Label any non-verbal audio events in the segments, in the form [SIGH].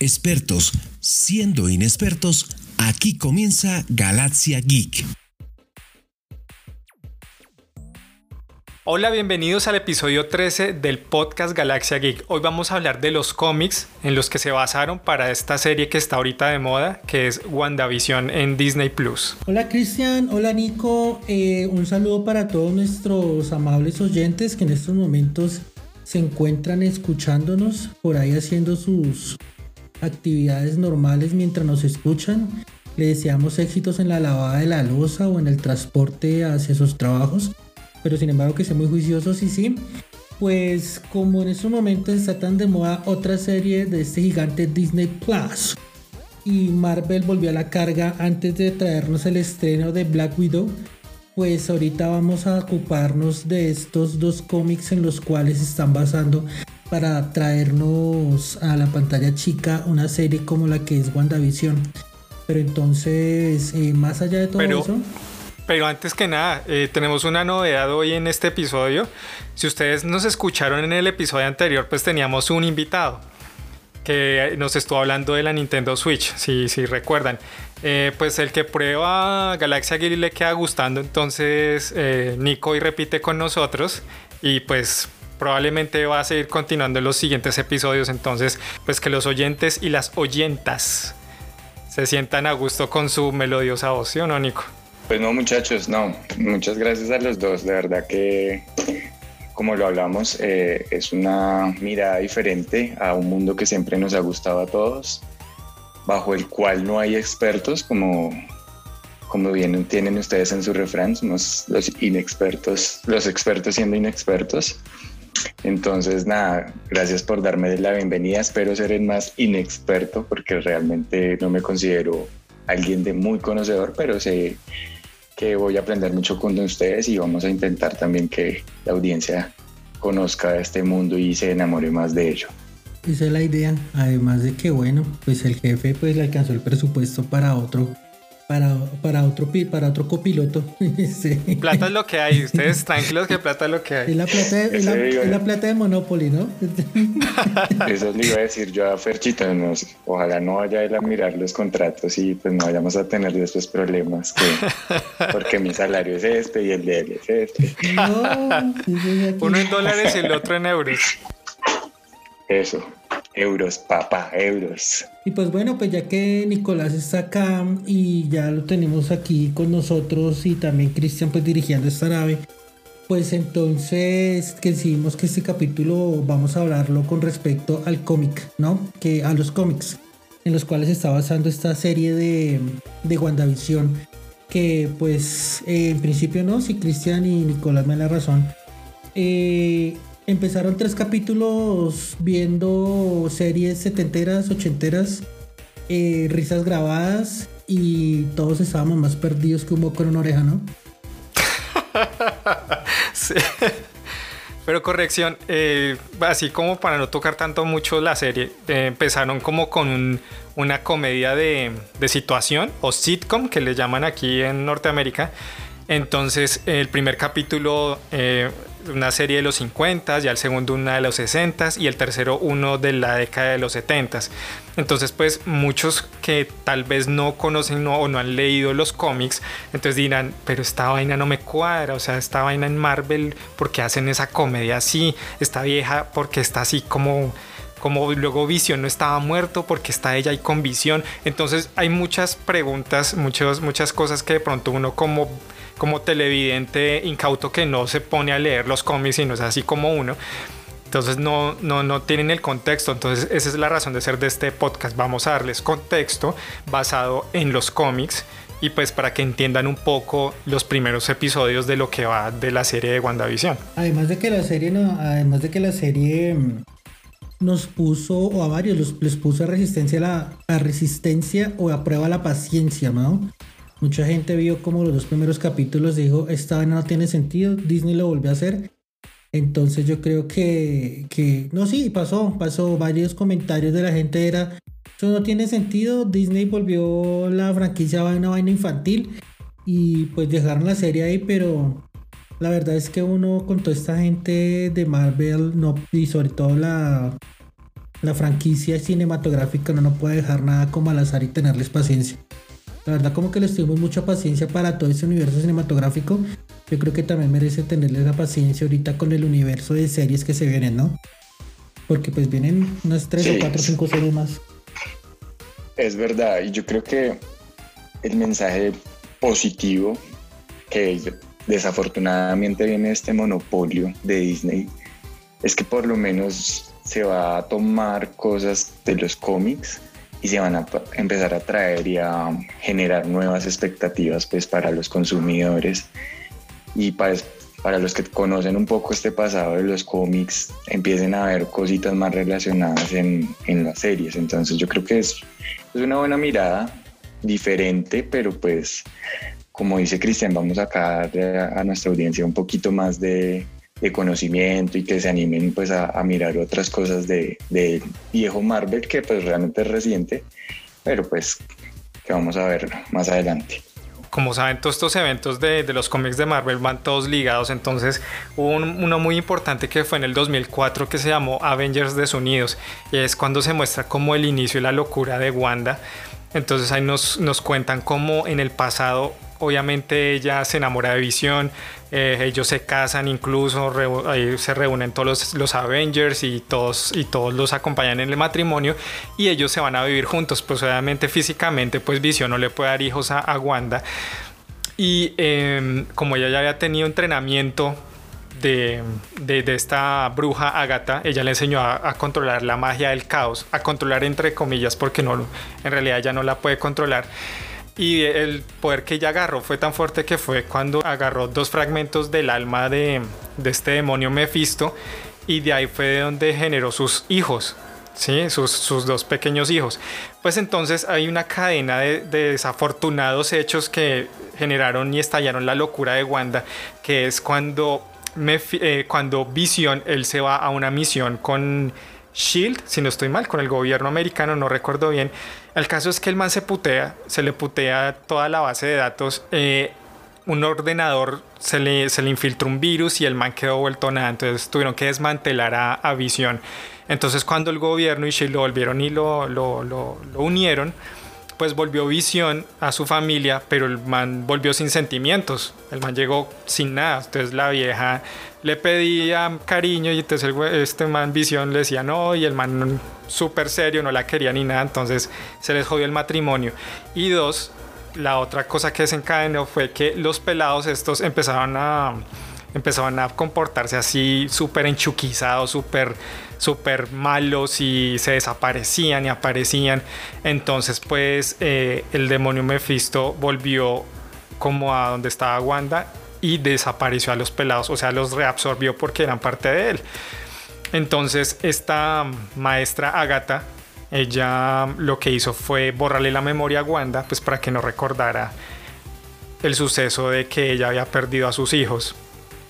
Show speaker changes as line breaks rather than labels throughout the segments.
expertos siendo inexpertos, aquí comienza Galaxia Geek.
Hola, bienvenidos al episodio 13 del podcast Galaxia Geek. Hoy vamos a hablar de los cómics en los que se basaron para esta serie que está ahorita de moda, que es WandaVision en Disney Plus.
Hola Cristian, hola Nico, eh, un saludo para todos nuestros amables oyentes que en estos momentos se encuentran escuchándonos por ahí haciendo sus actividades normales mientras nos escuchan. Le deseamos éxitos en la lavada de la losa o en el transporte hacia sus trabajos pero sin embargo que sean muy juiciosos y sí. Pues como en estos momentos está tan de moda otra serie de este gigante Disney Plus y Marvel volvió a la carga antes de traernos el estreno de Black Widow, pues ahorita vamos a ocuparnos de estos dos cómics en los cuales están basando para traernos a la pantalla chica una serie como la que es WandaVision. Pero entonces, eh, más allá de todo eso...
Pero antes que nada, eh, tenemos una novedad hoy en este episodio. Si ustedes nos escucharon en el episodio anterior, pues teníamos un invitado que nos estuvo hablando de la Nintendo Switch, si, si recuerdan. Eh, pues el que prueba Galaxia Gear le queda gustando, entonces Nico y repite con nosotros y pues probablemente va a seguir continuando en los siguientes episodios, entonces pues que los oyentes y las oyentas se sientan a gusto con su melodiosa voz, ¿sí o no, Nico?
Pues no, muchachos, no. Muchas gracias a los dos. De verdad que, como lo hablamos, eh, es una mirada diferente a un mundo que siempre nos ha gustado a todos, bajo el cual no hay expertos, como, como bien tienen ustedes en su refrán, somos los inexpertos, los expertos siendo inexpertos. Entonces, nada, gracias por darme la bienvenida. Espero ser el más inexperto porque realmente no me considero alguien de muy conocedor, pero sé que voy a aprender mucho con ustedes y vamos a intentar también que la audiencia conozca este mundo y se enamore más de ello.
Esa es la idea, además de que bueno, pues el jefe pues le alcanzó el presupuesto para otro para, para, otro, para otro copiloto. [LAUGHS]
Plata es lo que hay, ustedes tranquilos que plata es lo que hay.
Es la plata de, la, plata de Monopoly, ¿no? [LAUGHS] [LAUGHS]
Eso le iba a decir yo a Ferchito, ojalá no vaya a ir a mirar los contratos y pues no vayamos a tener estos problemas, porque mi salario es este y el de él es este.
Uno en dólares y el otro en euros.
Eso. Euros, papá, euros.
Y pues bueno, pues ya que Nicolás está acá y ya lo tenemos aquí con nosotros y también Cristian pues dirigiendo esta nave, pues entonces que decidimos que este capítulo vamos a hablarlo con respecto al cómic, ¿no? Que a los cómics en los cuales está basando esta serie de, de WandaVision. Que pues en principio no, si Cristian y Nicolás me dan la razón. Eh, empezaron tres capítulos viendo series setenteras, ochenteras, eh, risas grabadas y todos estábamos más perdidos que un moco en una oreja, ¿no? [LAUGHS]
sí. Pero corrección, eh, así como para no tocar tanto mucho la serie, eh, empezaron como con una comedia de, de, situación o sitcom que le llaman aquí en Norteamérica. Entonces el primer capítulo una serie de los 50, ya el segundo una de los 60 y el tercero uno de la década de los 70. Entonces, pues muchos que tal vez no conocen o no han leído los cómics, entonces dirán, pero esta vaina no me cuadra, o sea, esta vaina en Marvel, porque hacen esa comedia así? Esta vieja, porque está así como como luego Visión no estaba muerto porque está ella ahí con Visión. Entonces hay muchas preguntas, muchas, muchas cosas que de pronto uno como como televidente incauto que no se pone a leer los cómics y no es así como uno. Entonces no, no, no tienen el contexto. Entonces esa es la razón de ser de este podcast. Vamos a darles contexto basado en los cómics y pues para que entiendan un poco los primeros episodios de lo que va de la serie de WandaVision.
Además de que la serie no, además de que la serie mm, nos puso o a varios les puso a resistencia la, a resistencia o a prueba la paciencia, ¿no? Mucha gente vio como los dos primeros capítulos dijo, esta vaina no tiene sentido, Disney lo volvió a hacer. Entonces yo creo que, que, no, sí, pasó, pasó, varios comentarios de la gente era, eso no tiene sentido, Disney volvió la franquicia a una vaina infantil y pues dejaron la serie ahí, pero la verdad es que uno con toda esta gente de Marvel, no, y sobre todo la, la franquicia cinematográfica no, no puede dejar nada como al azar y tenerles paciencia. La verdad como que les tuvimos mucha paciencia para todo ese universo cinematográfico. Yo creo que también merece tenerles la paciencia ahorita con el universo de series que se vienen, ¿no? Porque pues vienen unas 3 o 4 o 5 series más.
Es verdad, y yo creo que el mensaje positivo que desafortunadamente viene este monopolio de Disney es que por lo menos se va a tomar cosas de los cómics y se van a empezar a traer y a generar nuevas expectativas pues para los consumidores. Y para, para los que conocen un poco este pasado de los cómics empiecen a ver cositas más relacionadas en, en las series. Entonces yo creo que es, es una buena mirada diferente pero pues como dice Cristian vamos a, a nuestra audiencia un poquito más de, de conocimiento y que se animen pues a, mirar otras cosas de, viejo Marvel que pues realmente es reciente, pero pues que vamos a ver más adelante.
Como saben, todos estos eventos de, los cómics de Marvel van todos ligados. Entonces, hubo uno muy importante que fue en el 2004 que se llamó Avengers Desunidos. Y es cuando se muestra como el inicio y la locura de Wanda. Entonces, ahí nos, nos cuentan cómo en el pasado obviamente ella se enamora de Visión, eh, ellos se casan incluso, se reúnen todos los, Avengers y todos, los acompañan en el matrimonio y ellos se van a vivir juntos, pues obviamente físicamente pues Visión no le puede dar hijos a, Wanda y em, como ella ya había tenido entrenamiento de, esta bruja Agatha, ella le enseñó a, controlar la magia del caos, a controlar entre comillas, porque no, en realidad ella no la puede controlar. Y el poder que ella agarró fue tan fuerte que fue cuando agarró dos fragmentos del alma de, este demonio Mephisto y de ahí fue de donde generó sus hijos, ¿sí? sus, dos pequeños hijos. Pues entonces hay una cadena de, desafortunados hechos que generaron y estallaron la locura de Wanda, que es cuando, eh, cuando Vision, él se va a una misión con Shield, si no estoy mal, con el gobierno americano, no recuerdo bien. El caso es que el man se putea, se le putea toda la base de datos. Eh, un ordenador se le, se le infiltró un virus y el man quedó vuelto nada. Entonces tuvieron que desmantelar a, Visión. Entonces cuando el gobierno y Shield lo volvieron y lo, lo, lo unieron, pues volvió visión a su familia, pero el man volvió sin sentimientos. El man llegó sin nada. Entonces la vieja le pedía cariño y entonces este man visión le decía no y el man súper serio no la quería ni nada. Entonces se les jodió el matrimonio. Y dos, la otra cosa que desencadenó fue que los pelados estos empezaron a empezaban a comportarse así súper enchuquizados, súper súper malos y se desaparecían y aparecían. Entonces pues eh, el demonio Mephisto volvió como a donde estaba Wanda y desapareció a los pelados, o sea, los reabsorbió porque eran parte de él. Entonces esta maestra Agatha, ella lo que hizo fue borrarle la memoria a Wanda, pues para que no recordara el suceso de que ella había perdido a sus hijos.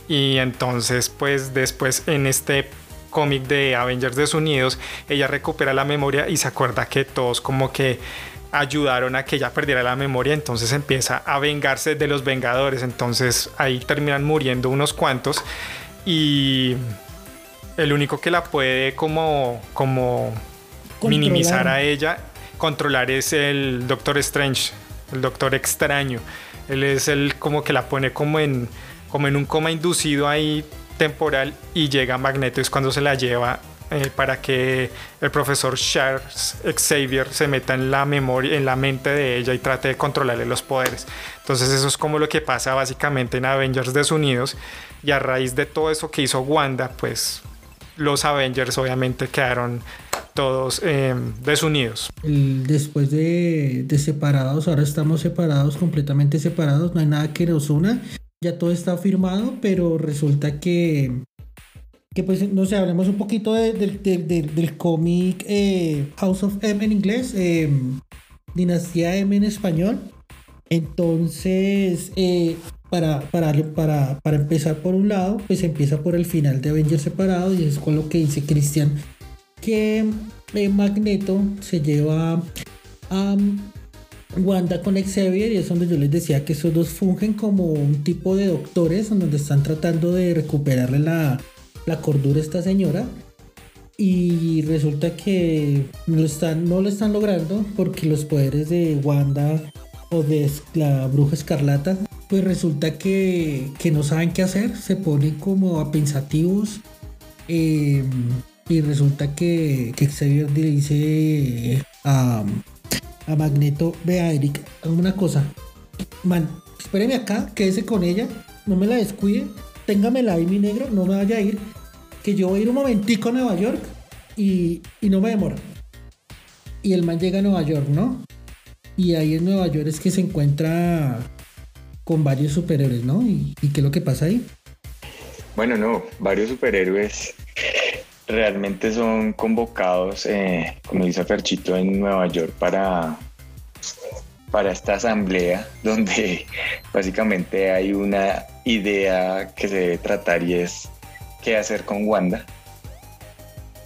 Y entonces pues después en este cómic de Avengers desunidos, ella recupera la memoria y se acuerda que todos como que ayudaron a que ella perdiera la memoria, entonces empieza a vengarse de los Vengadores, entonces ahí terminan muriendo unos cuantos. Y el único que la puede como, como minimizar a ella, controlar es el Doctor Strange, el Doctor Extraño. Él es el como que la pone como en, como en un coma inducido ahí temporal y llega Magneto es cuando se la lleva eh, para que el profesor Charles Xavier se meta en la memoria, en la mente de ella y trate de controlarle los poderes. Entonces eso es como lo que pasa básicamente en Avengers desunidos y a raíz de todo eso que hizo Wanda, pues los Avengers obviamente quedaron todos eh, desunidos.
después de, de, separados, ahora estamos separados, completamente separados, no hay nada que nos una ya todo está firmado, pero resulta que, que pues, no sé, hablemos un poquito del cómic eh, House of M en inglés, em, Dinastía M en español. Entonces, eh, para, para, para, para, empezar por un lado, pues empieza por el final de Avengers separado y es con lo que dice Cristian, que eh, Magneto se lleva a Wanda con Xavier y es donde yo les decía que esos dos fungen como un tipo de doctores donde están tratando de recuperarle la, la cordura a esta señora. Y resulta que están, no lo están logrando porque los poderes de Wanda o de la bruja escarlata, pues resulta que, que no saben qué hacer, se ponen como a pensativos. Eh, y resulta que, que Xavier dice a, a Magneto, vea Eric, una cosa. Man, espéreme acá, quédese con ella, no me la descuide, téngamela ahí mi negro, no me vaya a ir, que yo voy a ir un momentico a Nueva York y, y no me demora. Y el man llega a Nueva York, ¿no? Y ahí en Nueva York es que se encuentra con varios superhéroes, ¿no? ¿Y, y qué es lo que pasa ahí?
Bueno, no, varios superhéroes realmente son convocados, eh, como dice Ferchito, en Nueva York para, para esta asamblea [LAUGHS] donde básicamente hay una idea que se debe tratar y es qué hacer con Wanda.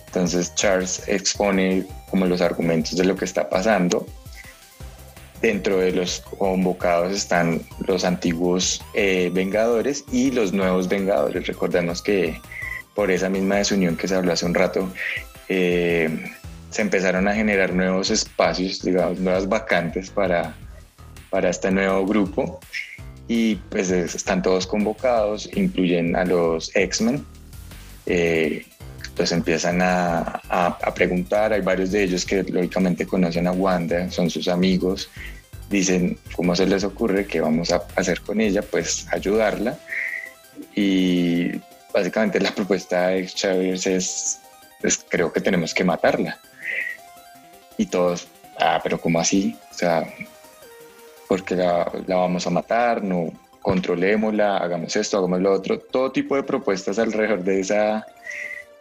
Entonces Charles expone como los argumentos de lo que está pasando. Dentro de los convocados están los antiguos eh, Vengadores y los nuevos Vengadores. Recordemos que por esa misma desunión que se habló hace un rato, eh, se empezaron a generar nuevos espacios, digamos, nuevas vacantes para, para este nuevo grupo y pues están todos convocados, incluyen a los X-Men. Eh, pues empiezan a, a, preguntar, hay varios de ellos que lógicamente conocen a Wanda, son sus amigos, dicen cómo se les ocurre, qué vamos a hacer con ella, pues ayudarla. Y básicamente la propuesta de Chávez es, creo que tenemos que matarla. Y todos, ah, pero ¿cómo así? O sea, porque la, la vamos a matar, no controlémosla, hagamos esto, hagamos lo otro, todo tipo de propuestas alrededor de esa,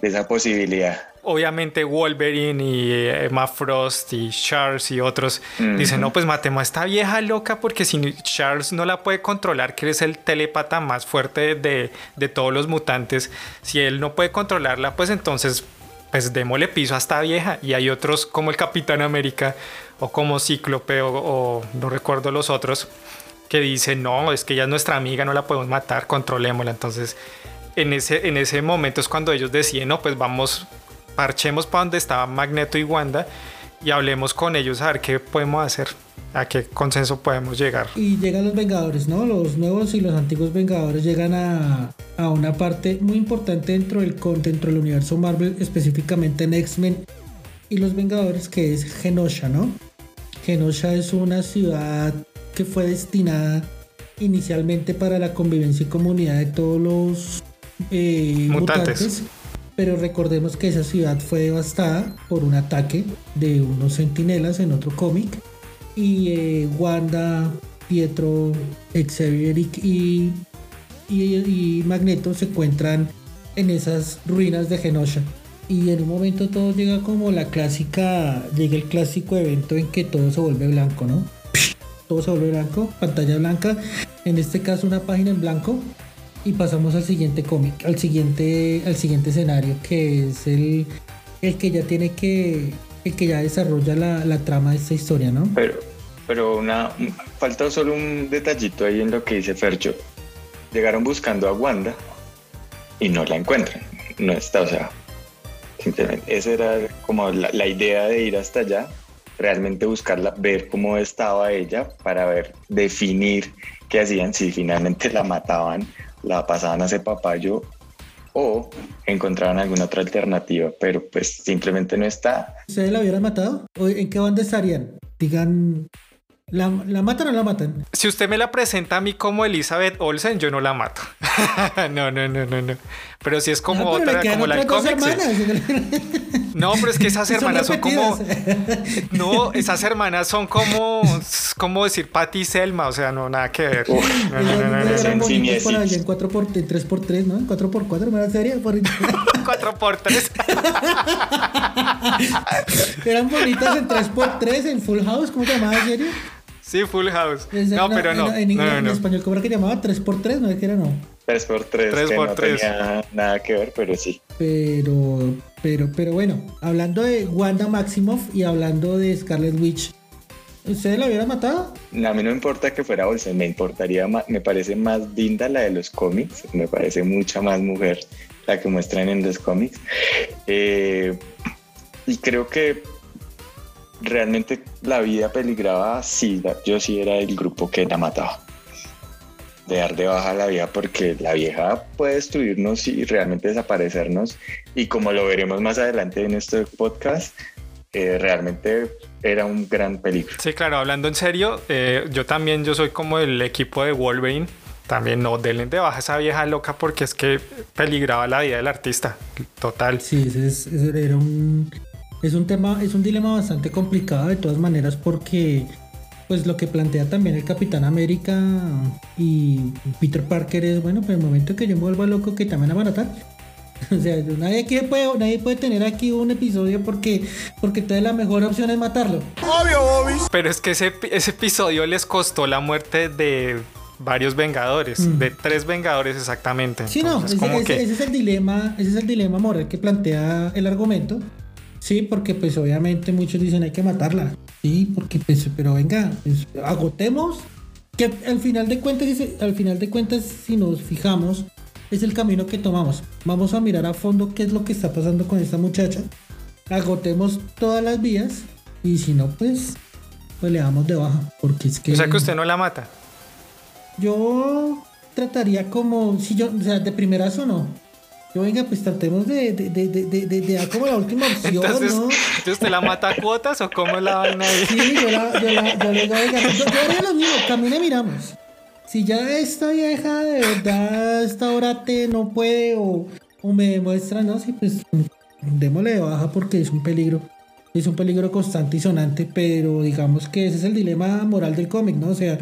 de esa posibilidad.
Obviamente Wolverine y eh, Emma Frost y Charles y otros dicen, no, pues matemos a esta vieja loca porque si Charles no la puede controlar, que es el telépata más fuerte de, de todos los mutantes, si él no puede controlarla, pues entonces pues démosle piso a esta vieja. Y hay otros como el Capitán América o como Cíclope o, o, no recuerdo los otros que dicen, no, es que ella es nuestra amiga, no la podemos matar, controlémosla. Entonces en ese, en ese momento es cuando ellos deciden, no, pues vamos, parchemos para donde estaba Magneto y Wanda y hablemos con ellos a ver qué podemos hacer, a qué consenso podemos llegar.
Y llegan los Vengadores, ¿no? Los nuevos y los antiguos Vengadores llegan a, a una parte muy importante dentro del, dentro del universo Marvel, específicamente en X-Men y los Vengadores, que es Genosha, ¿no? Genosha es una ciudad que fue destinada inicialmente para la convivencia y comunidad de todos los eh, mutantes. Pero recordemos que esa ciudad fue devastada por un ataque de unos sentinelas en otro cómic. Y eh, Wanda, Pietro, Xavier y, y, Magneto se encuentran en esas ruinas de Genosha. Y en un momento todo llega como la clásica, llega el clásico evento en que todo se vuelve blanco, ¿no? Todo se vuelve blanco, pantalla blanca, en este caso una página en blanco y pasamos al siguiente cómic, al siguiente, al siguiente escenario, que es el, el que ya tiene que, el que ya desarrolla la, la trama de esta historia, ¿no?
Pero, pero una, falta solo un detallito ahí en lo que dice Fercho. Llegaron buscando a Wanda y no la encuentran. No está, o sea, simplemente esa era como la, la idea de ir hasta allá, realmente buscarla, ver cómo estaba ella para ver, definir qué hacían, si finalmente la mataban la pasaban a ese papayo o encontraban alguna otra alternativa, pero pues simplemente no está.
¿Ustedes la hubieran matado? ¿En qué banda estarían? Digan, ¿La, ¿La, matan o la matan?
Si usted me la presenta a mí como Elizabeth Olsen, yo no la mato. [LAUGHS] no, no, no, no, no. Pero si es como otra, como la del cómic. No, pero es que esas [LAUGHS] hermanas son, como. No, esas hermanas son como. como decir Patty y Selma, o sea, no, nada que ver. no, no, no, no,
no, Eran bonitas por allá en 4 por 3 por 3 ¿no? En 4 por 4 ¿me serie? Por...
4 [LAUGHS] por 3 [LAUGHS]
Eran bonitas en 3 por 3 en Full House, ¿cómo se llamaba la serie?
Sí, Full House. no, pero no.
En,
no,
en, español, ¿cómo era que llamaba? 3x3, no es que era no.
3x3, 3 que no tenía nada que ver, pero sí.
Pero, pero, pero bueno, hablando de Wanda Maximoff y hablando de Scarlet Witch, ¿ustedes la hubieran matado?
A mí no me importa que fuera Olsen, me importaría más, me parece más linda la de los cómics, me parece mucha más mujer. la que muestran en los cómics. Eh, y creo que realmente la vida peligraba, sí, yo sí era el grupo que la mataba. De dar de baja la vida porque la vieja puede destruirnos y realmente desaparecernos. Y como lo veremos más adelante en este podcast, eh, realmente era un gran peligro.
Sí, claro, hablando en serio, eh, yo también yo soy como el equipo de Wolverine. También no denle de baja esa vieja loca porque es que peligraba la vida del artista. Total.
Sí, ese, es, era un es un tema, es un dilema bastante complicado de todas maneras porque pues lo que plantea también el Capitán América y Peter Parker es bueno, pues el momento que yo me vuelva loco que también van a matar. [LAUGHS] O sea, nadie, puede, nadie puede tener aquí un episodio porque, porque entonces la mejor opción es matarlo.
Obvio, obvio. Pero es que ese, ese episodio les costó la muerte de varios Vengadores, mm. de tres Vengadores exactamente.
Sí, no, ese, es el dilema, ese es el dilema moral que plantea el argumento. Sí, porque pues obviamente muchos dicen hay que matarla. Sí, porque pues, pero venga, pues, agotemos. Que al final de cuentas, al final de cuentas, si nos fijamos, es el camino que tomamos. Vamos a mirar a fondo qué es lo que está pasando con esta muchacha. Agotemos todas las vías y si no, pues, pues le damos de baja. Porque es que.
O sea que usted no la mata.
Yo trataría como, si yo, o sea, de primerazo no. Yo venga, pues tratemos de, de, de, de, de dar como la última opción,
entonces,
¿no?
¿Entonces usted la mata a cuotas o cómo es la vaina ahí?
Sí, yo la, yo la, yo le digo, venga, yo, haría lo mismo, camine miramos. Si ya esta vieja de verdad esta hora te no puede o, o me demuestra, no, sí, pues démosle de baja porque es un peligro. Es un peligro constante y sonante, pero digamos que ese es el dilema moral del cómic, ¿no? O sea,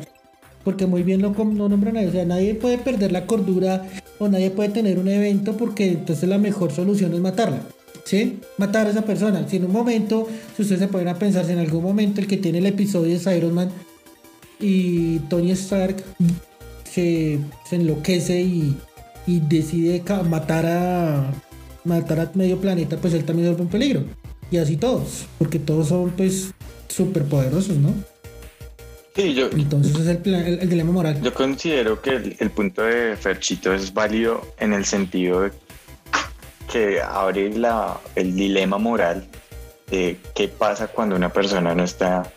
porque muy bien lo, no nombran a O sea, nadie puede perder la cordura o nadie puede tener un evento porque entonces la mejor solución es matarla. ¿Sí? Matar a esa persona. Si en un momento, si ustedes se pueden a pensar, si en algún momento el que tiene el episodio es Iron Man y Tony Stark se, enloquece y, y decide matar a matar a medio planeta, pues él también vuelve un peligro. Y así todos, porque todos son pues súper Entonces es el, dilema moral.
Yo considero que el, punto de Ferchito es válido en el sentido de que abre la, el dilema moral de qué pasa cuando una persona no está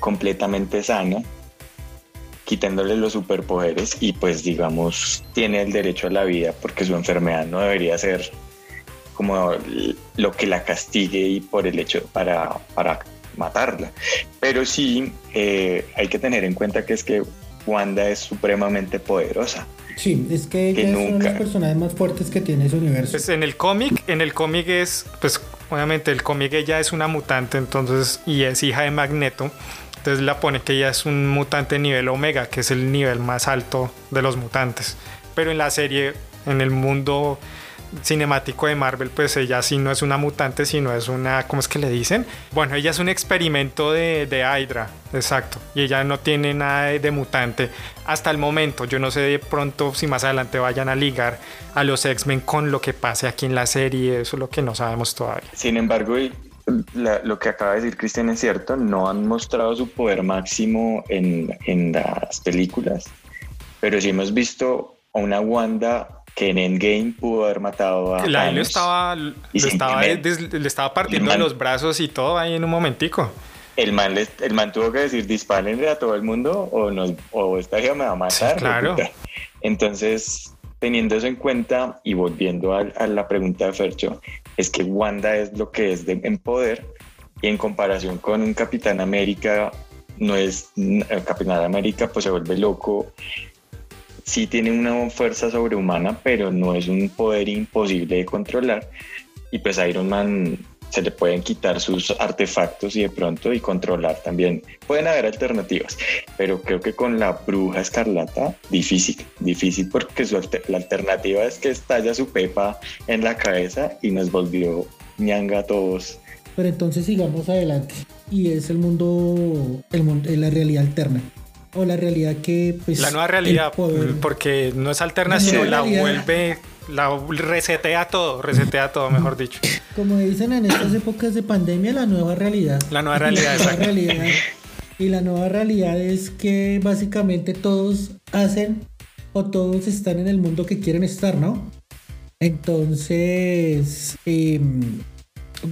completamente sana, quitándole los superpoderes y pues digamos tiene el derecho a la vida porque su enfermedad no debería ser como lo que la castigue y por el hecho para, para matarla. Pero sí eh, hay que tener en cuenta que es que Wanda es supremamente poderosa.
Sí, es que ella es una de las personajes más fuertes que tiene ese universo.
Pues en el cómic, en el cómic es, pues obviamente el cómic ella es una mutante, entonces, y es hija de Magneto. Entonces la pone que ella es un mutante nivel Omega, que es el nivel más alto de los mutantes. Pero en la serie, en el mundo cinemático de Marvel, pues ella sí no es una mutante, sino es una, ¿cómo es que le dicen? Bueno, ella es un experimento de, de Hydra, exacto, y ella no tiene nada de, mutante hasta el momento. Yo no sé de pronto si más adelante vayan a ligar a los X-Men con lo que pase aquí en la serie, eso es lo que no sabemos todavía.
Sin embargo, lo que acaba de decir Cristian es cierto, no han mostrado su poder máximo en, en las películas, pero sí hemos visto a una Wanda que en Endgame pudo haber matado a
la estaba, le estaba partiendo de los brazos y todo ahí en un momentico.
El man, el man tuvo que decir dispárenle a todo el mundo o, nos, o esta hija me va a matar.
claro. [LAUGHS]
Entonces, teniendo eso en cuenta y volviendo a, la pregunta de Fercho, es que Wanda es lo que es de, en poder y en comparación con un Capitán América, no es, el Capitán América pues se vuelve loco sí tiene una fuerza sobrehumana, pero no es un poder imposible de controlar. Y pues a Iron Man se le pueden quitar sus artefactos y de pronto y controlar también. Pueden haber alternativas, pero creo que con la bruja escarlata, difícil, difícil porque la alternativa es que estalla su pepa en la cabeza y nos volvió ñanga a todos.
Pero entonces sigamos adelante y es el mundo, el la realidad alterna o la realidad que pues
la nueva realidad porque no es alternación la, vuelve la resetea todo resetea todo mejor dicho.
Como dicen en estas épocas de pandemia la nueva realidad.
La nueva realidad, la nueva realidad.
Y la nueva realidad es que básicamente todos hacen o todos están en el mundo que quieren estar no Entonces, em,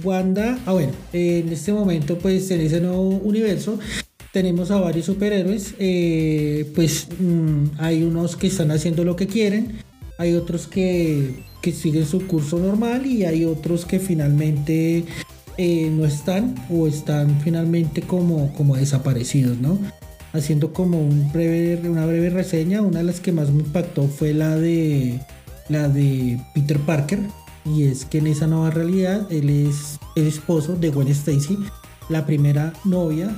Wanda, ah bueno, en este momento pues en ese nuevo universo tenemos a varios superhéroes, eh, pues mm, hay unos que están haciendo lo que quieren, hay otros que, siguen su curso normal y hay otros que finalmente eh, no están o están finalmente como, como desaparecidos, ¿no? Haciendo como un breve, una breve reseña, una de las que más me impactó fue la de la de Peter Parker, y es que en esa nueva realidad él es el esposo de Gwen Stacy, la primera novia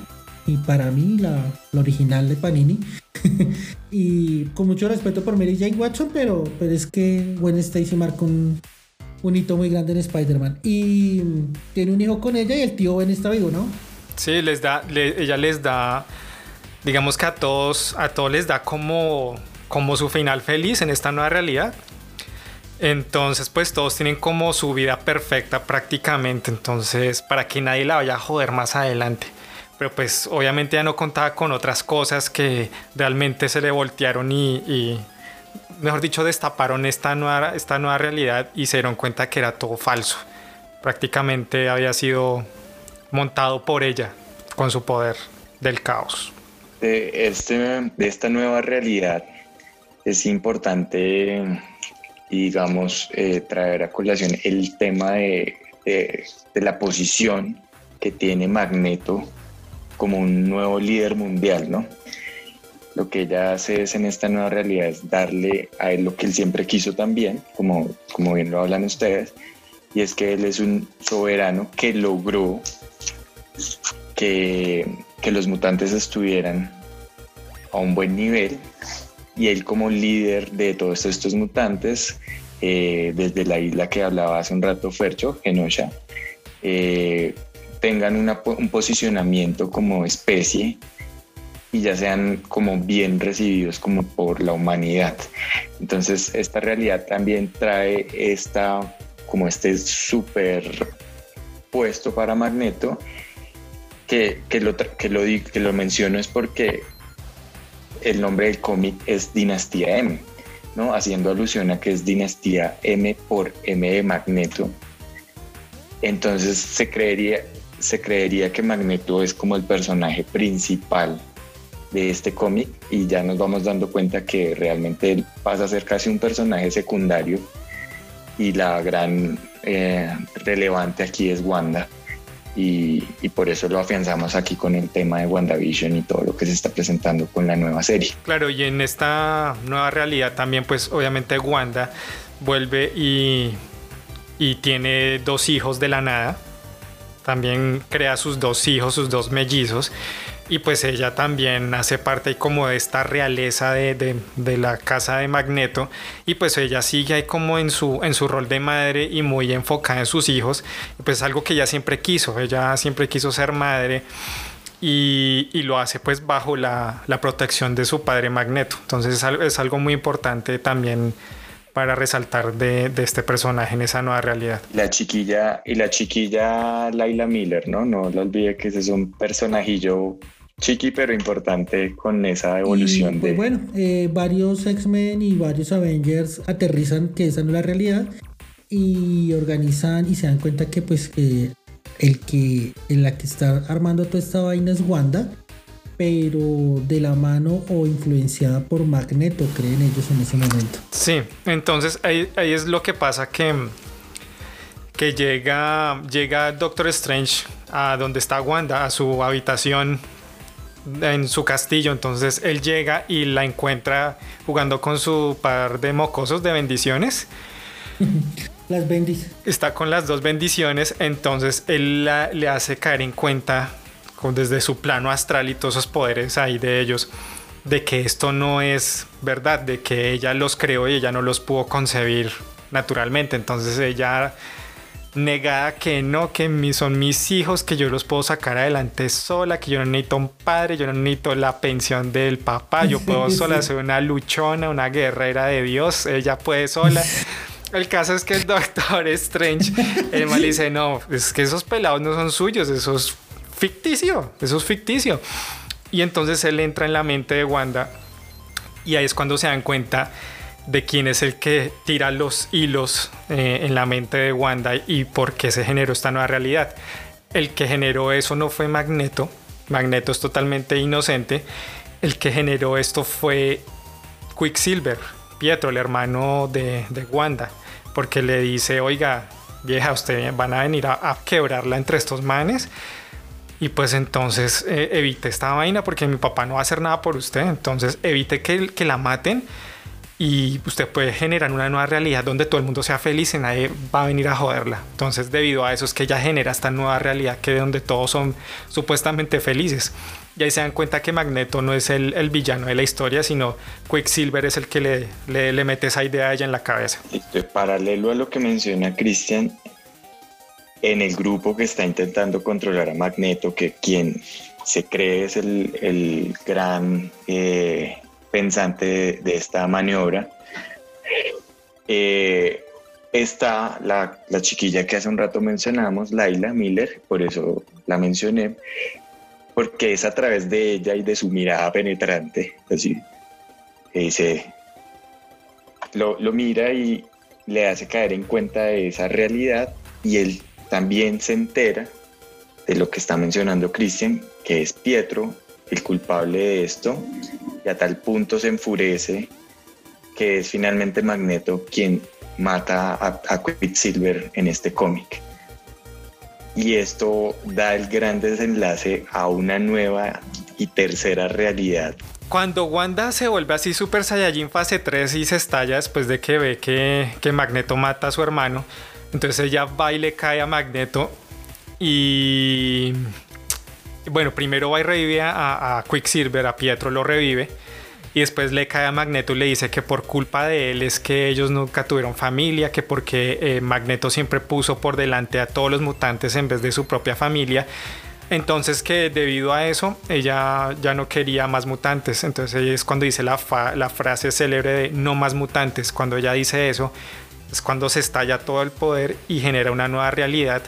y para mí la, original de Panini. [LAUGHS] y con mucho respeto por Mary Jane Watson, pero, pero es que Gwen Stacy marcó un, hito muy grande en Spider-Man. Y tiene un hijo con ella y el tío Ben está vivo, ¿no?
Sí, les da, ella les da, digamos que a todos, a todos les da como, como su final feliz en esta nueva realidad. Entonces, pues todos tienen como su vida perfecta prácticamente. Entonces, para que nadie la vaya a joder más adelante. Pero pues obviamente ya no contaba con otras cosas que realmente se le voltearon y, mejor dicho, destaparon esta nueva, esta nueva realidad y se dieron cuenta que era todo falso. Prácticamente había sido montado por ella con su poder del caos.
De, este, de esta nueva realidad es importante digamos, eh, traer a colación el tema de, la posición que tiene Magneto como un nuevo líder mundial, ¿no? Lo que ella hace es en esta nueva realidad es darle a él lo que él siempre quiso también, como, como bien lo hablan ustedes, y es que él es un soberano que logró que, que los mutantes estuvieran a un buen nivel y él como líder de todos estos mutantes, eh, desde la isla que hablaba hace un rato Fercho, Genosha, eh, tengan un posicionamiento como especie y ya sean como bien recibidos como por la humanidad. Entonces esta realidad también trae esta como este super puesto para Magneto que, que, lo, que, lo, que lo menciono es porque el nombre del cómic es Dinastía M, ¿no? Haciendo alusión a que es Dinastía M por M de Magneto. Entonces se creería, se creería que Magneto es como el personaje principal de este cómic y ya nos vamos dando cuenta que realmente él pasa a ser casi un personaje secundario y la gran eh, relevante aquí es Wanda y, por eso lo afianzamos aquí con el tema de WandaVision y todo lo que se está presentando con la nueva serie.
Claro, y en esta nueva realidad también pues obviamente Wanda vuelve y, y tiene dos hijos de la nada, también crea sus dos hijos, sus dos mellizos y pues ella también hace parte como de esta realeza de, la casa de Magneto y pues ella sigue ahí como en su, en su rol de madre y muy enfocada en sus hijos y pues es algo que ella siempre quiso, ella siempre quiso ser madre y, lo hace pues bajo la, protección de su padre Magneto, entonces es algo, muy importante también para resaltar de, de, este personaje en esa nueva realidad.
La chiquilla y la chiquilla Laila Miller, ¿no? No lo olvide que ese es un personajillo chiqui pero importante con esa evolución
pues
de...
Bueno, eh, varios X-Men y varios Avengers aterrizan que esa no es la realidad y organizan y se dan cuenta que pues el que en la que está armando toda esta vaina es Wanda, pero de la mano o influenciada por Magneto, creen ellos en ese momento.
Sí, entonces ahí, ahí es lo que pasa que, que llega, llega Doctor Strange a donde está Wanda, a su habitación en su castillo. Entonces él llega y la encuentra jugando con su par de mocosos de bendiciones. [LAUGHS]
Las bendiciones.
Está con las dos bendiciones. Entonces él le hace caer en cuenta con, desde su plano astral y todos esos poderes ahí de ellos. De que esto no es verdad, de que ella los creó y ella no los pudo concebir naturalmente. Entonces ella negada que no, que son mis hijos, que yo los puedo sacar adelante sola, que yo no necesito un padre, yo no necesito la pensión del papá, yo [LAUGHS] puedo sola ser una luchona, una guerrera de Dios, ella puede sola. [LAUGHS] El caso es que el Doctor Strange, el mal dice, no, es que esos pelados no son suyos, eso es ficticio, eso es ficticio. Y entonces él entra en la mente de Wanda y ahí es cuando se dan cuenta de quién es el que tira los hilos eh, en la mente de Wanda y por qué se generó esta nueva realidad. El que generó eso no fue Magneto, Magneto es totalmente inocente, el que generó esto fue Quicksilver, Pietro, el hermano de, Wanda, porque le dice, oiga, vieja, ustedes van a venir a, quebrarla entre estos manes. Y pues entonces eh, evite esta vaina porque mi papá no va a hacer nada por usted. Entonces evite que, que la maten y usted puede generar una nueva realidad donde todo el mundo sea feliz y nadie va a venir a joderla. Entonces, debido a eso es que ella genera esta nueva realidad que donde todos son supuestamente felices. Y ahí se dan cuenta que Magneto no es el, el villano de la historia, sino Quicksilver es el que le, le, mete esa idea a ella en la cabeza.
Paralelo a lo que menciona Christian, en el grupo que está intentando controlar a Magneto, que quien se cree es el, el gran eh, pensante de, esta maniobra. Eh, está la, la, chiquilla que hace un rato mencionamos, Laila Miller, por eso la mencioné, porque es a través de ella y de su mirada penetrante, así, dice, lo, lo mira y le hace caer en cuenta de esa realidad y él también se entera de lo que está mencionando Christian, que es Pietro el culpable de esto y a tal punto se enfurece que es finalmente Magneto quien mata a, a Quicksilver en este cómic. Y esto da el gran desenlace a una nueva y tercera realidad.
Cuando Wanda se vuelve así Super Saiyajin fase 3 y se estalla después de que ve que, que Magneto mata a su hermano, entonces ella va y le cae a Magneto y bueno, primero va y revive a, Quicksilver, a Pietro lo revive. Y después le cae a Magneto y le dice que por culpa de él es que ellos nunca tuvieron familia, que porque eh, Magneto siempre puso por delante a todos los mutantes en vez de su propia familia. Entonces que debido a eso ella ya no quería más mutantes. Entonces es cuando dice la, la frase célebre de no más mutantes. Cuando ella dice eso es cuando se estalla todo el poder y genera una nueva realidad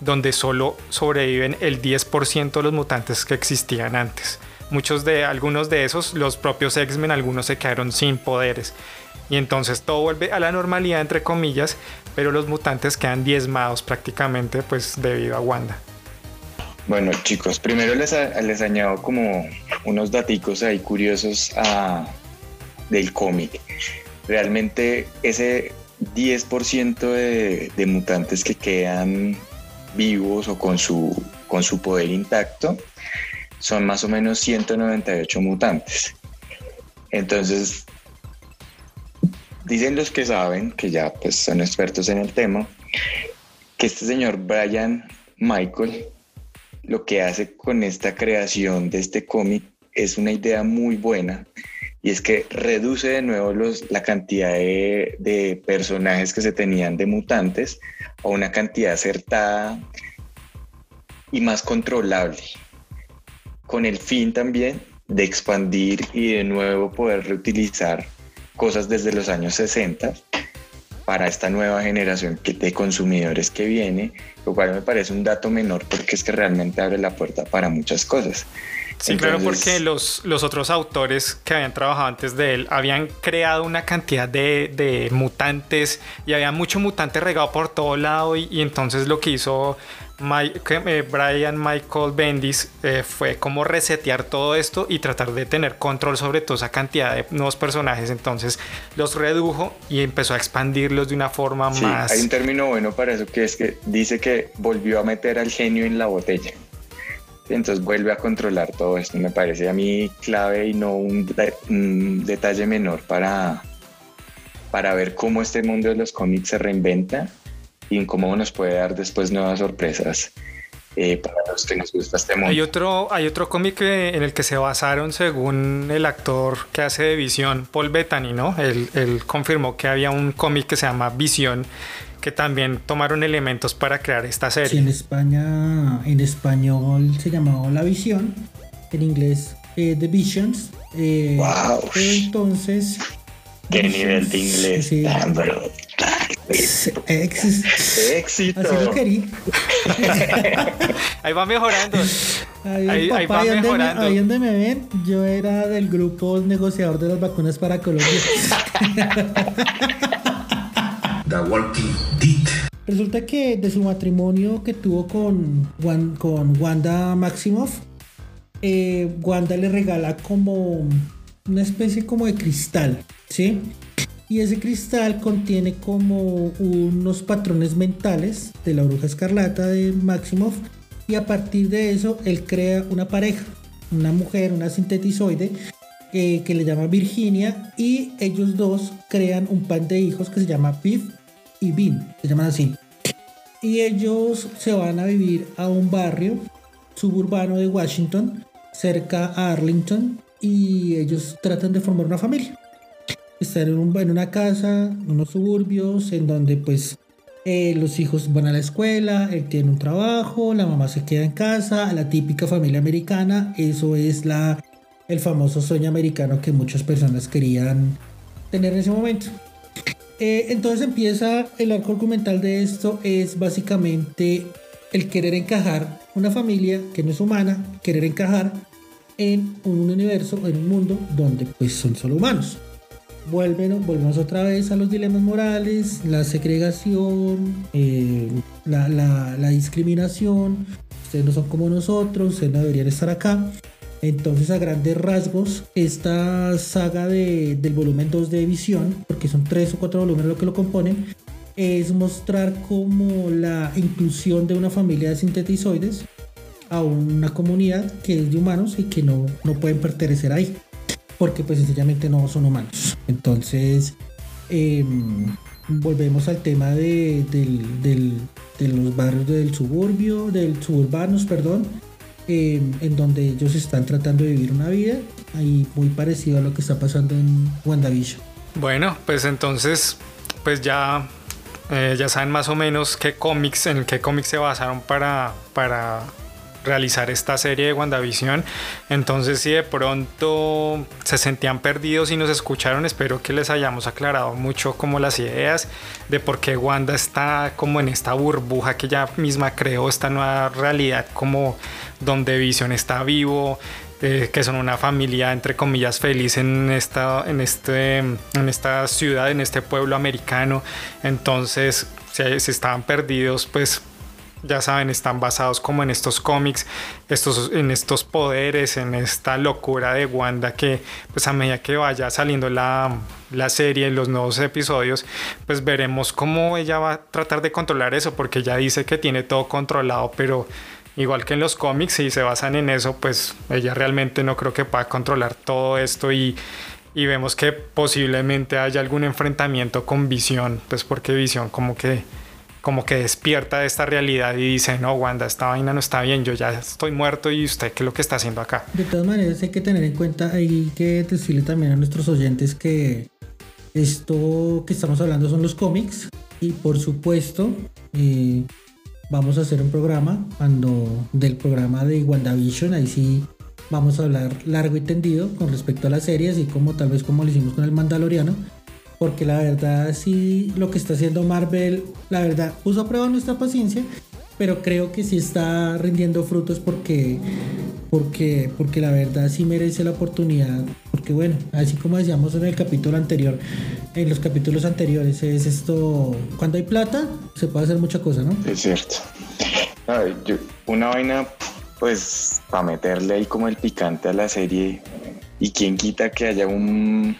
donde solo sobreviven el 10% de los mutantes que existían antes. Muchos de algunos de esos, los propios X-Men, algunos se quedaron sin poderes. Y entonces todo vuelve a la normalidad, entre comillas, pero los mutantes quedan diezmados prácticamente, pues debido a Wanda.
Bueno, chicos, primero les, les añado como unos daticos ahí curiosos a, del cómic. Realmente ese 10% de, de mutantes que quedan vivos o con su, con su poder intacto, son más o menos 198 mutantes. Entonces, dicen los que saben, que ya pues, son expertos en el tema, que este señor Brian Michael lo que hace con esta creación de este cómic es una idea muy buena y es que reduce de nuevo los, la cantidad de, de, personajes que se tenían de mutantes a una cantidad acertada y más controlable, con el fin también de expandir y de nuevo poder reutilizar cosas desde los años 60 para esta nueva generación de consumidores que viene, lo cual me parece un dato menor porque es que realmente abre la puerta para muchas cosas.
Sí, claro, porque los, los otros autores que habían trabajado antes de él habían creado una cantidad de, de mutantes y había mucho mutante regado por todo lado y, y entonces lo que hizo eh, Brian Michael Bendis eh, fue como resetear todo esto y tratar de tener control sobre toda esa cantidad de nuevos personajes. Entonces los redujo y empezó a expandirlos de una forma sí, más.
Hay un término bueno para eso que es que dice que volvió a meter al genio en la botella entonces vuelve a controlar todo esto. Me parece a mí clave y no un, detalle menor para, para ver cómo este mundo de los cómics se reinventa y cómo nos puede dar después nuevas sorpresas. Eh, para los que nos gusta este mundo.
Hay otro, hay otro cómic en el que se basaron según el actor que hace de Visión, Paul Bettany, ¿no? Él, él confirmó que había un cómic que se llama Visión que también tomaron elementos para crear esta serie. Sí,
en España, en español se llamaba La Visión, en inglés eh, The Visions. Eh,
wow.
Pero entonces.
¿Qué nivel de inglés sí. tan brutal?
Éxito.
Éxito.
Así lo quería. [LAUGHS]
Ahí va mejorando.
Ahí, papá, ahí, donde me, ahí, donde me, ven, yo era del grupo negociador de las vacunas para Colombia. [LAUGHS] Resulta que de su matrimonio que tuvo con, con Wanda Maximoff, eh, Wanda le regala como una especie como de cristal, ¿sí? Y ese cristal contiene como unos patrones mentales de la bruja escarlata de Maximoff y a partir de eso él crea una pareja, una mujer, una sintetizoide eh, que le llama Virginia y ellos dos crean un pan de hijos que se llama Biff y Bean, se llaman así. Y ellos se van a vivir a un barrio suburbano de Washington, cerca a Arlington, y ellos tratan de formar una familia. Están en, en una casa, en unos suburbios, en donde pues eh, los hijos van a la escuela, él tiene un trabajo, la mamá se queda en casa, la típica familia americana, eso es la, el famoso sueño americano que muchas personas querían tener en ese momento. Eh, entonces empieza el arco argumental de esto, es básicamente el querer encajar una familia que no es humana, querer encajar en un universo, en un mundo donde pues son solo humanos. Vuelven, volvemos otra vez a los dilemas morales, la segregación, eh, la, la discriminación. Ustedes no son como nosotros, ustedes no deberían estar acá. Entonces, a grandes rasgos, esta saga de, del volumen 2 de Visión, porque son tres o cuatro volúmenes lo que lo componen, es mostrar cómo la inclusión de una familia de sintetizoides a una comunidad que es de humanos y que no, no pueden pertenecer ahí, porque pues sencillamente no son humanos. Entonces, em, volvemos al tema de, de los barrios del suburbio, del suburbanos, perdón en donde ellos están tratando de vivir una vida ahí muy parecido a lo que está pasando en WandaVision.
Bueno, pues entonces, pues ya, eh, ya saben más o menos qué cómics, en qué cómics se basaron para, para realizar esta serie de WandaVision. Entonces, si de pronto se sentían perdidos y nos escucharon, espero que les hayamos aclarado mucho como las ideas de por qué Wanda está como en esta burbuja que ella misma creó, esta nueva realidad como donde Vision está vivo, eh, que son una familia entre comillas feliz en esta, en, este, en esta ciudad, en este pueblo americano. Entonces, si, si estaban perdidos, pues ya saben, están basados como en estos cómics, estos, en estos poderes, en esta locura de Wanda que pues a medida que vaya saliendo la, la serie, los nuevos episodios, pues veremos cómo ella va a tratar de controlar eso, porque ella dice que tiene todo controlado, pero igual que en los cómics, si se basan en eso, pues ella realmente no creo que pueda controlar todo esto y, vemos que posiblemente haya algún enfrentamiento con Visión, pues porque Visión como que como que despierta de esta realidad y dice, no, Wanda, esta vaina no está bien, yo ya estoy muerto y usted qué es lo que está haciendo acá.
De todas maneras hay que tener en cuenta hay que decirle también a nuestros oyentes que esto que estamos hablando son los cómics y por supuesto eh, vamos a hacer un programa cuando del programa de WandaVision, ahí sí vamos a hablar largo y tendido con respecto a la serie, así como tal vez como lo hicimos con el Mandaloriano porque la verdad sí lo que está haciendo Marvel, la verdad puso a prueba nuestra paciencia, pero creo que sí está rindiendo frutos porque porque porque la verdad sí merece la oportunidad, porque bueno, así como decíamos en el capítulo anterior, en los capítulos anteriores es esto, cuando hay plata se puede hacer mucha cosa, ¿no?
Es cierto. una vaina pues para meterle ahí como el picante a la serie y quien quita que haya un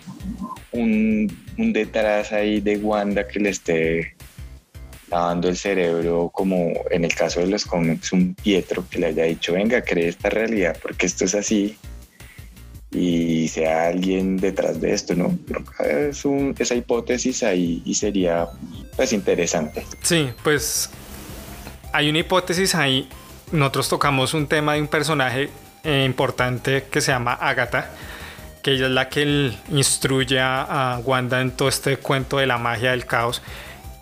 un detrás ahí de Wanda que le esté lavando el cerebro, como en el caso de los cómics, un Pietro que le haya dicho, venga, cree esta realidad porque esto es así y sea alguien detrás de esto, ¿no? Es esa hipótesis ahí y sería pues interesante.
Sí, pues hay una hipótesis ahí. Nosotros tocamos un tema de un personaje eh, importante que se llama Agatha que ella es la que instruye a Wanda en todo este cuento de la magia del caos.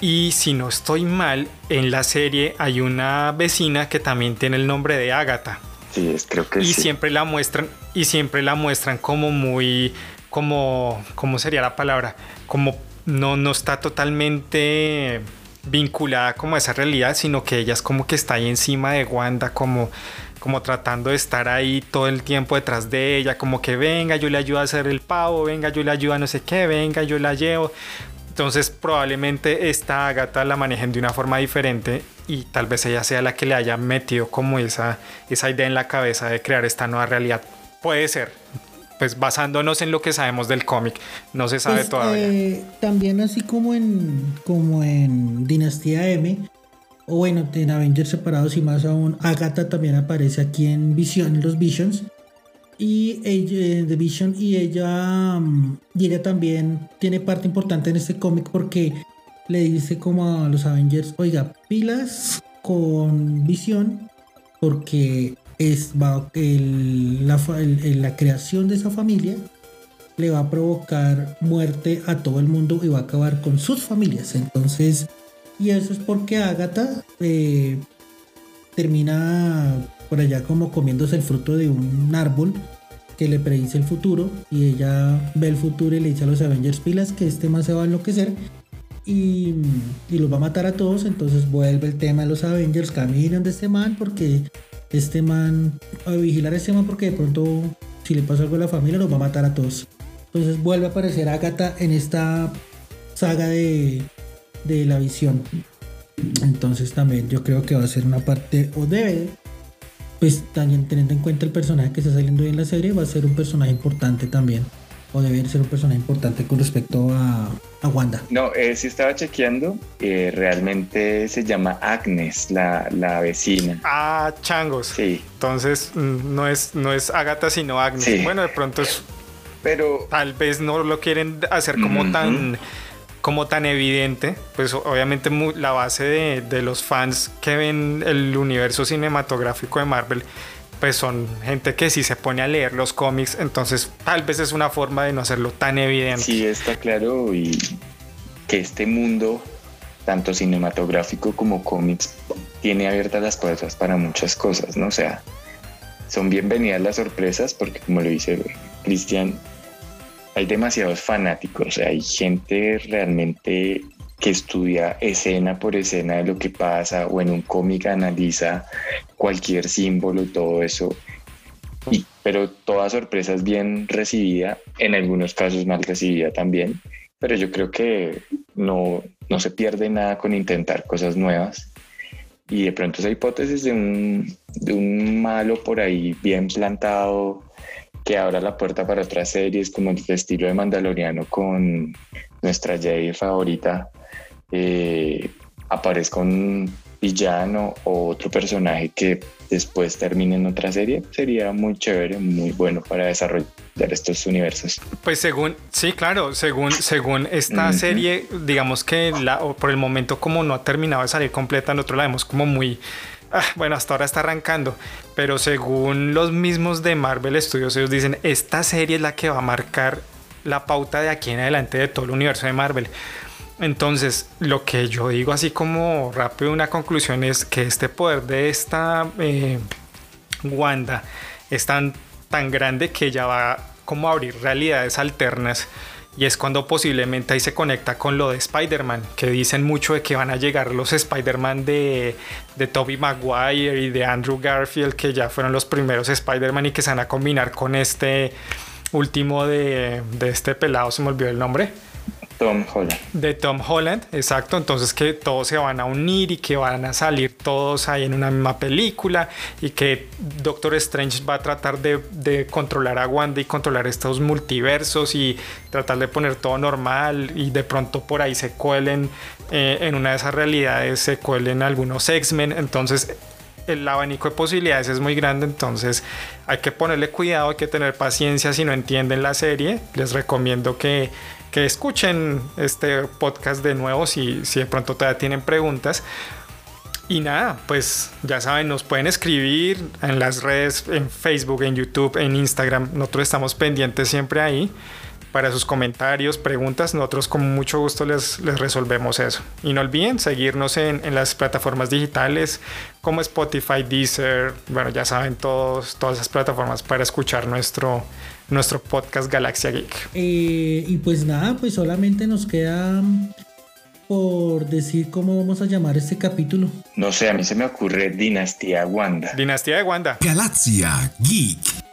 Y si no estoy mal, en la serie hay una vecina que también tiene el nombre de Agatha.
Sí, es, creo que
y siempre la muestran y siempre la muestran como muy como cómo sería la palabra, como no no está totalmente vinculada como a esa realidad, sino que ella es como que está ahí encima de Wanda, como, como tratando de estar ahí todo el tiempo detrás de ella, como que venga, yo le ayudo a hacer el pavo, venga, yo le ayudo a no sé qué, venga, yo la llevo. Entonces probablemente esta Agatha la manejen de una forma diferente y tal vez ella sea la que le haya metido como esa, esa idea en la cabeza de crear esta nueva realidad. Puede ser, pues basándonos en lo que sabemos del cómic, no se sabe
Pues,
todavía.
eh, también así como en como en Dinastía M o bueno en Avengers separados y más aún Agatha también aparece aquí en Vision en los Visions y ella The Vision y ella mm, y ella también tiene parte importante en este cómic porque le dice como a los Avengers oiga pilas con Visión porque es la creación de esa familia le va a provocar muerte a todo el mundo y va a acabar con sus familias. Entonces, y eso es porque Agatha eh, termina por allá como comiéndose el fruto de un árbol que le predice el futuro y ella ve el futuro y le dice a los Avengers pilas que este man se va a enloquecer y, y los va a matar a todos. Entonces vuelve el tema de los Avengers, caminan de este man porque este man, a vigilar a este man porque de pronto si le pasa algo a la familia los va a matar a todos. Entonces vuelve a aparecer Agatha en esta saga de, de la visión. Entonces también yo creo que va a ser una parte, o debe, pues también teniendo en cuenta el personaje que está saliendo hoy en la serie, va a ser un personaje importante también. O debe ser un personaje importante con respecto a, a Wanda.
No, eh, sí estaba chequeando, eh, realmente se llama Agnes, la, la vecina.
Ah, changos.
Sí,
Entonces mm, no es, no es Agatha sino Agnes.
Sí.
Bueno, de pronto es,
pero
tal vez no lo quieren hacer como tan como tan evidente. Pues obviamente la base de, de los fans que ven el universo cinematográfico de Marvel pues son gente que sí se pone a leer los cómics, entonces tal vez es una forma de no hacerlo tan evidente.
sí está claro y que este mundo, tanto cinematográfico como cómics, tiene abiertas las puertas para muchas cosas, ¿no? O sea, son bienvenidas las sorpresas porque como lo dice Cristian, hay demasiados fanáticos, hay gente realmente que estudia escena por escena de lo que pasa o en un cómic analiza cualquier símbolo y todo eso. Y, pero toda sorpresa es bien recibida, en algunos casos mal recibida también, pero yo creo que no, no se pierde nada con intentar cosas nuevas. Y de pronto esa hipótesis de un, de un malo por ahí bien plantado que abra la puerta para otras series como el estilo de Mandaloriano con nuestra Jedi favorita, eh, aparezca un villano o otro personaje que después termine en otra serie, sería muy chévere, muy bueno para desarrollar estos universos.
Pues según, sí, claro, según, según esta
Ujú.
serie, digamos que la, por el momento como no ha terminado de salir completa, nosotros la vemos como muy, ah, bueno, hasta ahora está arrancando, pero según los mismos de Marvel Studios, ellos dicen, esta serie es la que va a marcar la pauta de aquí en adelante de todo el universo de Marvel. Entonces, lo que yo digo así como rápido una conclusión es que este poder de esta eh, Wanda es tan, tan grande que ya va como a abrir realidades alternas y es cuando posiblemente ahí se conecta con lo de Spider-Man, que dicen mucho de que van a llegar los Spider-Man de, de Tobey Maguire y de Andrew Garfield, que ya fueron los primeros Spider-Man y que se van a combinar con este último de, de este pelado, se me olvidó el nombre.
Tom Holland.
De Tom Holland, exacto. Entonces que todos se van a unir y que van a salir todos ahí en una misma película y que Doctor Strange va a tratar de, controlar a Wanda y controlar estos multiversos y tratar de poner todo normal y de pronto por ahí se cuelen eh, en una de esas realidades, se cuelen algunos X-Men. Entonces el abanico de posibilidades es muy grande, entonces hay que ponerle cuidado, hay que tener paciencia si no entienden la serie. Les recomiendo que, que escuchen este podcast de nuevo si, si de pronto todavía tienen preguntas. Y nada, pues ya saben, nos pueden escribir en las redes, en Facebook, en YouTube, en Instagram. Nosotros estamos pendientes siempre ahí para sus comentarios, preguntas. Nosotros con mucho gusto les, les resolvemos eso. Y no olviden seguirnos en, las plataformas digitales como Spotify, Deezer. Bueno, ya saben todos, todas esas plataformas para escuchar nuestro, nuestro podcast Galaxia Geek.
Eh, y pues nada, pues solamente nos queda por decir cómo vamos a llamar este capítulo.
No sé, a mí se me ocurre Dinastía Wanda.
Dinastía de Wanda.
Galaxia Geek.